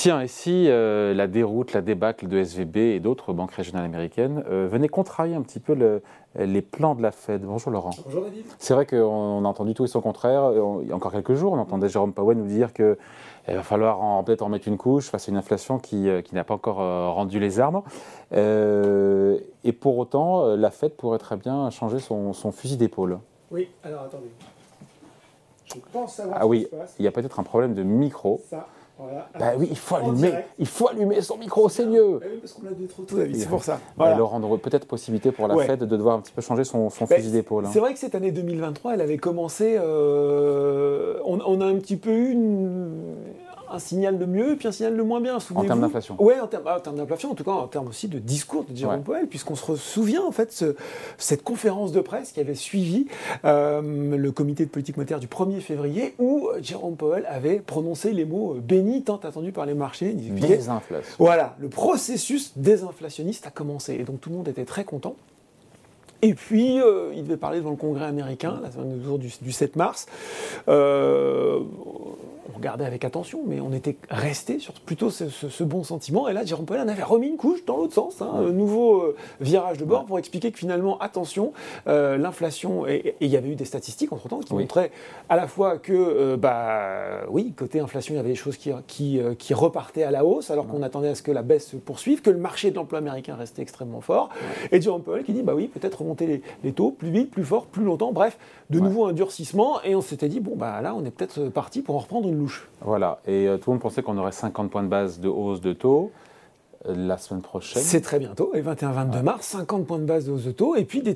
Tiens, et si euh, la déroute, la débâcle de SVB et d'autres banques régionales américaines euh, venaient contrarier un petit peu le- les plans de la Fed? Bonjour Laurent. Bonjour David. C'est vrai qu'on a entendu tout et son contraire. On- Il y a encore quelques jours, on entendait Jérôme Powell nous dire qu'il va falloir peut-être en mettre une couche face à une inflation qui, euh, qui n'a pas encore euh, rendu les armes. Euh, et pour autant, euh, la Fed pourrait très bien changer son, son fusil d'épaule. Oui, alors attendez. Je pense savoir Ah ce oui, qui se passe. il y a peut-être un problème de micro. Ça, voilà. Bah oui, il faut allumer, il faut allumer son micro, c'est mieux. Bah oui, parce qu'on a deux trop tôt, David, c'est pour ça. Voilà. Alors, rendre peut-être possibilité pour la Ouais. Fed de devoir un petit peu changer son, son Bah, fusil d'épaule. hein. C'est vrai que cette année 2023, elle avait commencé. euh, on, on a un petit peu eu une- un signal de mieux et puis un signal de moins bien. En termes d'inflation. Oui, en termes, ah, en termes d'inflation, en tout cas en termes aussi de discours de Jérôme Ouais. Powell, puisqu'on se souvient en fait ce- cette conférence de presse qui avait suivi euh, le comité de politique monétaire du 1er février, où Jérôme Powell avait prononcé les mots euh, bénis tant attendus par les marchés. Désinflation. voilà, le processus désinflationniste a commencé. Et donc tout le monde était très content. Et puis, euh, il devait parler devant le Congrès américain, la semaine du du, du 7 mars. Euh, on regardait avec attention, mais on était resté sur plutôt ce, ce- ce bon sentiment. Et là, Jérôme en avait remis une couche dans l'autre sens, hein, un nouveau euh, virage de bord pour expliquer que finalement, attention, euh, l'inflation, et il y avait eu des statistiques entre-temps qui Oui. montraient à la fois que, euh, bah, oui, côté inflation, il y avait des choses qui, qui, qui repartaient à la hausse, alors qu'on attendait à ce que la baisse se poursuive, que le marché de l'emploi américain restait extrêmement fort. Et Jérôme Powell qui dit, bah oui, peut-être remonter les, les taux plus vite, plus fort, plus longtemps, bref, de Ouais. nouveau un durcissement. Et on s'était dit, bon, bah là, on est peut-être parti pour en reprendre une louche. Voilà, et euh, tout le monde pensait qu'on aurait 50 points de base de hausse de taux euh, la semaine prochaine. C'est très bientôt, et 21-22 mars, 50 points de base de hausse de taux, et puis des,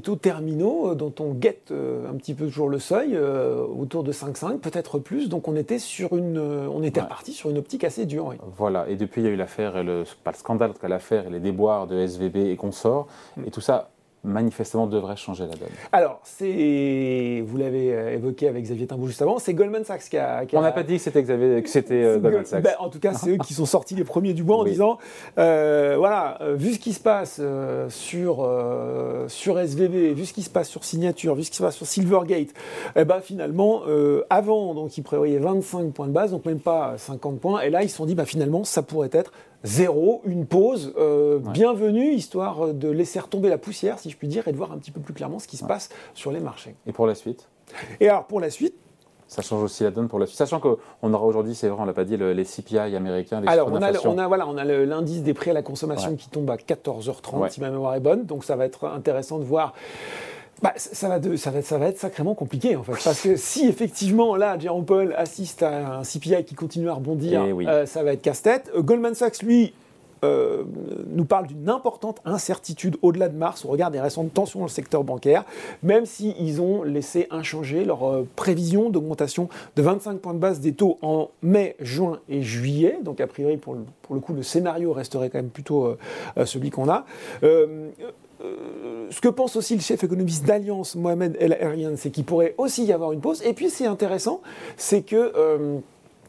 taux terminaux euh, dont on guette euh, un petit peu toujours le seuil, euh, autour de 5,5, peut-être plus. Donc on était sur une, on était Ouais. reparti sur une optique assez dure. oui. Voilà, et depuis il y a eu l'affaire, pas le scandale, en tout cas l'affaire et les déboires de SVB et consorts, et tout ça manifestement devrait changer la donne. Alors, c'est, vous l'avez euh, évoqué avec Xavier Timbaud juste avant, c'est Goldman Sachs qui a. qui On n'a pas dit que c'était Xavier, que c'était euh, Goldman Gold- Sachs. ben, en tout cas, c'est eux qui sont sortis les premiers du bois en Oui. disant euh, voilà, vu ce qui se passe euh, sur, sur SVB, vu ce qui se passe sur Signature, vu ce qui se passe sur Silvergate, eh ben, finalement, avant, donc, ils prévoyaient 25 points de base, donc même pas 50 points, et là, ils se sont dit bah, finalement, ça pourrait être zéro, une pause euh, Ouais. bienvenue, histoire de laisser retomber la poussière, si je puis dire, et de voir un petit peu plus clairement ce qui se passe sur les marchés. Et pour la suite? Et alors, pour la suite, ça change aussi la donne pour la suite. Sachant qu'on aura aujourd'hui, c'est vrai, on l'a pas dit, le- les CPI américains, les Alors, on a, on voilà, on a l'indice des prix à la consommation Ouais. qui tombe à 14h30, Ouais. si ma mémoire est bonne. Donc, ça va être intéressant de voir. Bah, ça, va de- ça, va, ça va être sacrément compliqué, en fait. Parce que si, effectivement, là, Jérôme Paul assiste à un CPI qui continue à rebondir, Eh oui. euh, ça va être casse-tête. Euh, Goldman Sachs, lui, euh, nous parle d'une importante incertitude au-delà de mars au regard des récentes tensions dans le secteur bancaire, même s'ils ont laissé inchangé leur euh, prévision d'augmentation de 25 points de base des taux en mai, juin et juillet. Donc a priori, pour le, pour le coup, le scénario resterait quand même plutôt euh, celui qu'on a. Euh, ce que pense aussi le chef économiste d'Alliance, Mohamed El Erian, c'est qu'il pourrait aussi y avoir une pause. Et puis, c'est intéressant, c'est que euh,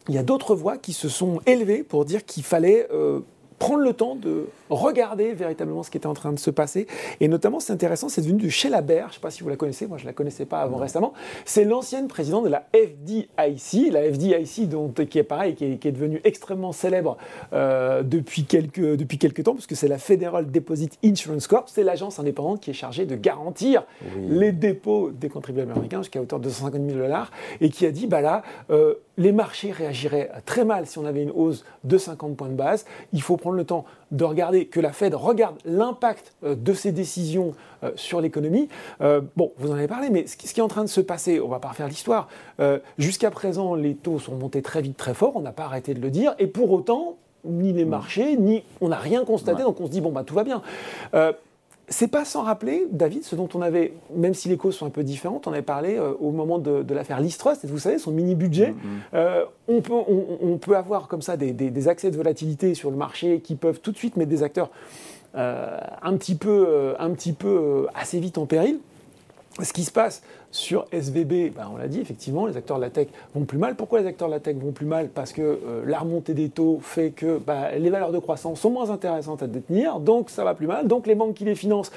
il y a d'autres voix qui se sont élevées pour dire qu'il fallait euh, prendre le temps de regarder véritablement ce qui était en train de se passer. Et notamment, c'est intéressant, c'est devenu de Sheila Baer, je ne sais pas si vous la connaissez, moi je ne la connaissais pas avant récemment. C'est l'ancienne présidente de la FDIC, la FDIC dont, qui est pareil, qui est, qui est devenue extrêmement célèbre euh, depuis, quelques, depuis quelques temps, puisque c'est la Federal Deposit Insurance Corp, c'est l'agence indépendante qui est chargée de garantir Oui. les dépôts des contribuables américains jusqu'à hauteur de 250 000 dollars, et qui a dit, bah là, euh, les marchés réagiraient très mal si on avait une hausse de 50 points de base. Il faut prendre le temps de regarder, que la Fed regarde l'impact euh, de ces décisions euh, sur l'économie. Euh, bon, vous en avez parlé, mais ce qui, est en train de se passer, on va pas refaire l'histoire. Euh, Jusqu'à présent, les taux sont montés très vite, très fort, on n'a pas arrêté de le dire, et pour autant, ni les marchés, ni on n'a rien constaté, Ouais. donc on se dit, bon, bah tout va bien. Euh, c'est pas sans rappeler, David, ce dont on avait, même si les causes sont un peu différentes, on avait parlé euh, au moment de, de l'affaire Listrust, et vous savez, son mini-budget. Euh, on, peut, on, on peut avoir comme ça des, des- des accès de volatilité sur le marché qui peuvent tout de suite mettre des acteurs euh, un petit peu, un petit peu assez vite en péril. Ce qui se passe sur SVB, ben on l'a dit, effectivement, les acteurs de la tech vont plus mal. Pourquoi les acteurs de la tech vont plus mal? Parce que euh, la remontée des taux fait que ben, les valeurs de croissance sont moins intéressantes à détenir, donc ça va plus mal. Donc les banques qui les financent.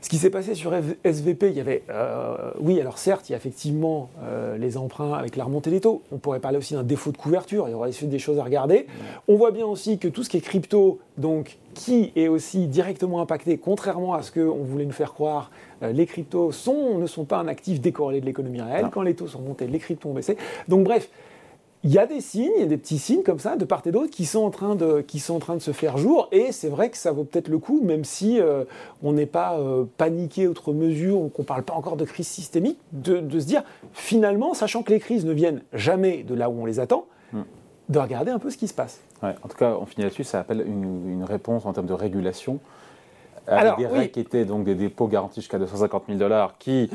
Ce qui s'est passé sur SVP, il y avait, euh, oui, alors certes, il y a effectivement euh, les emprunts avec la remontée des taux. On pourrait parler aussi d'un défaut de couverture. Il y aurait des choses à regarder. On voit bien aussi que tout ce qui est crypto, donc qui est aussi directement impacté, contrairement à ce qu'on voulait nous faire croire, les cryptos sont, ne sont pas un actif décorrélé de l'économie réelle. Quand les taux sont montés, les cryptos ont baissé. Donc bref, il y a des signes, il y a des petits signes comme ça de part et d'autre qui sont en train de qui sont en train de se faire jour et c'est vrai que ça vaut peut-être le coup même si euh, on n'est pas euh, paniqué outre mesure ou qu'on parle pas encore de crise systémique de, se dire finalement sachant que les crises ne viennent jamais de là où on les attend hmm. de regarder un peu ce qui se passe. en tout cas, on finit là-dessus, ça appelle une, réponse en termes de régulation. Avec des règles qui étaient donc des dépôts garantis jusqu'à 250 000 dollars qui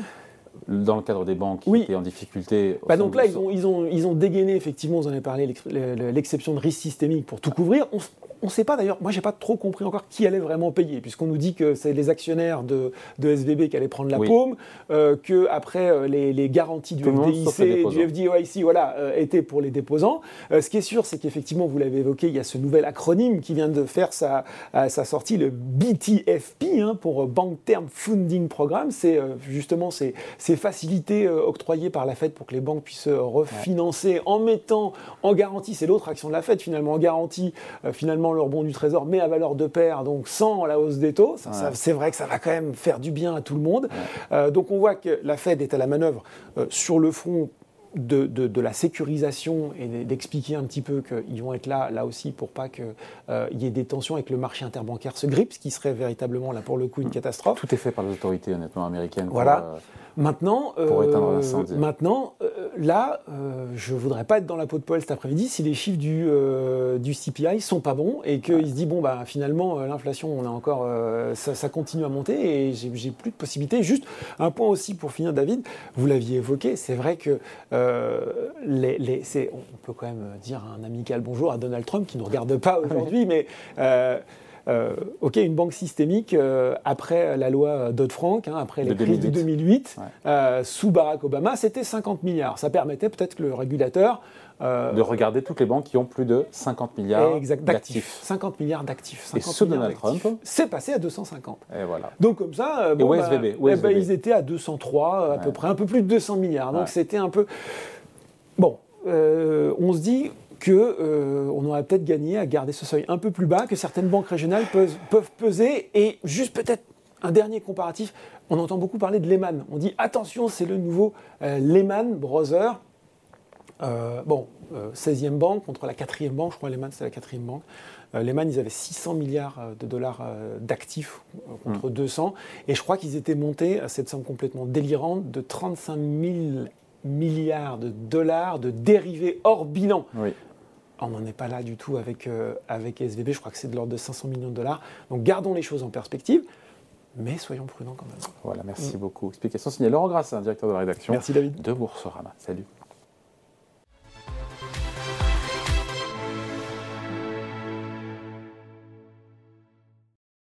dans le cadre des banques qui étaient en difficulté. Bah donc là, ils ont, ils, ont, ils ont dégainé, effectivement, vous en avez parlé, l'exception de risque systémique pour tout couvrir. On ne sait pas d'ailleurs, moi j'ai pas trop compris encore qui allait vraiment payer, puisqu'on nous dit que c'est les actionnaires de, de, SVB qui allaient prendre la paume, euh, que après euh, les, les, garanties du FDIC, du FDIC, voilà, euh, étaient pour les déposants. Euh, ce qui est sûr, c'est qu'effectivement, vous l'avez évoqué, il y a ce nouvel acronyme qui vient de faire sa, sa sortie, le BTFP, hein, pour Bank Term Funding Program. C'est justement ces, ces facilités octroyées par la Fed pour que les banques puissent refinancer en mettant en garantie, c'est l'autre action de la Fed finalement, en garantie finalement leur bon du trésor, mais à valeur de pair, donc sans la hausse des taux. c'est vrai que ça va quand même faire du bien à tout le monde. Euh, donc on voit que la Fed est à la manœuvre euh, sur le front de, de, la sécurisation et d'expliquer un petit peu qu'ils vont être là, là aussi, pour pas qu'il euh, y ait des tensions et que le marché interbancaire se grippe, ce qui serait véritablement, là pour le coup, une catastrophe. Tout est fait par les autorités, honnêtement, américaines. Voilà. Maintenant, euh, maintenant euh, là, euh, je voudrais pas être dans la peau de poêle cet après-midi si les chiffres du, du CPI sont pas bons et qu'il se dit bon bah finalement l'inflation on a encore ça, continue à monter et j'ai plus de possibilités. Juste un point aussi pour finir, David, vous l'aviez évoqué, c'est vrai que les, les on peut quand même dire un amical bonjour à Donald Trump qui nous regarde pas aujourd'hui, mais euh, ok, une banque systémique, euh, après la loi Dodd-Frank, hein, après les crises de 2008, euh, sous Barack Obama, c'était 50 milliards. Ça permettait peut-être que le régulateur... de regarder toutes les banques qui ont plus de 50 milliards d'actifs. 50 milliards d'actifs. Et sous Donald Trump C'est passé à 250. Et voilà. Donc comme ça, bon, bah, eh ben, ils étaient à 203 à peu près, un peu plus de 200 milliards. Donc c'était un peu... Bon, on se dit, qu'on euh, aurait peut-être gagné à garder ce seuil un peu plus bas, que certaines banques régionales peuvent, peuvent peser. Et juste peut-être un dernier comparatif, on entend beaucoup parler de Lehman. On dit attention, c'est le nouveau euh, Lehman Brothers. Euh, bon, 16e banque contre la 4e banque, je crois que Lehman c'est la 4e banque. Lehman, ils avaient 600 milliards de dollars d'actifs contre 200. Mm. Et je crois qu'ils étaient montés à cette somme complètement délirante de 35 000 milliards de dollars de dérivés hors bilan. Oui. On n'en est pas là du tout avec, euh, avec SVB, je crois que c'est de l'ordre de 500 millions de dollars. Donc gardons les choses en perspective, mais soyons prudents quand même. Voilà, merci mm. beaucoup. Explication signée Laurent Grassin, directeur de la rédaction merci David. de Boursorama. Salut.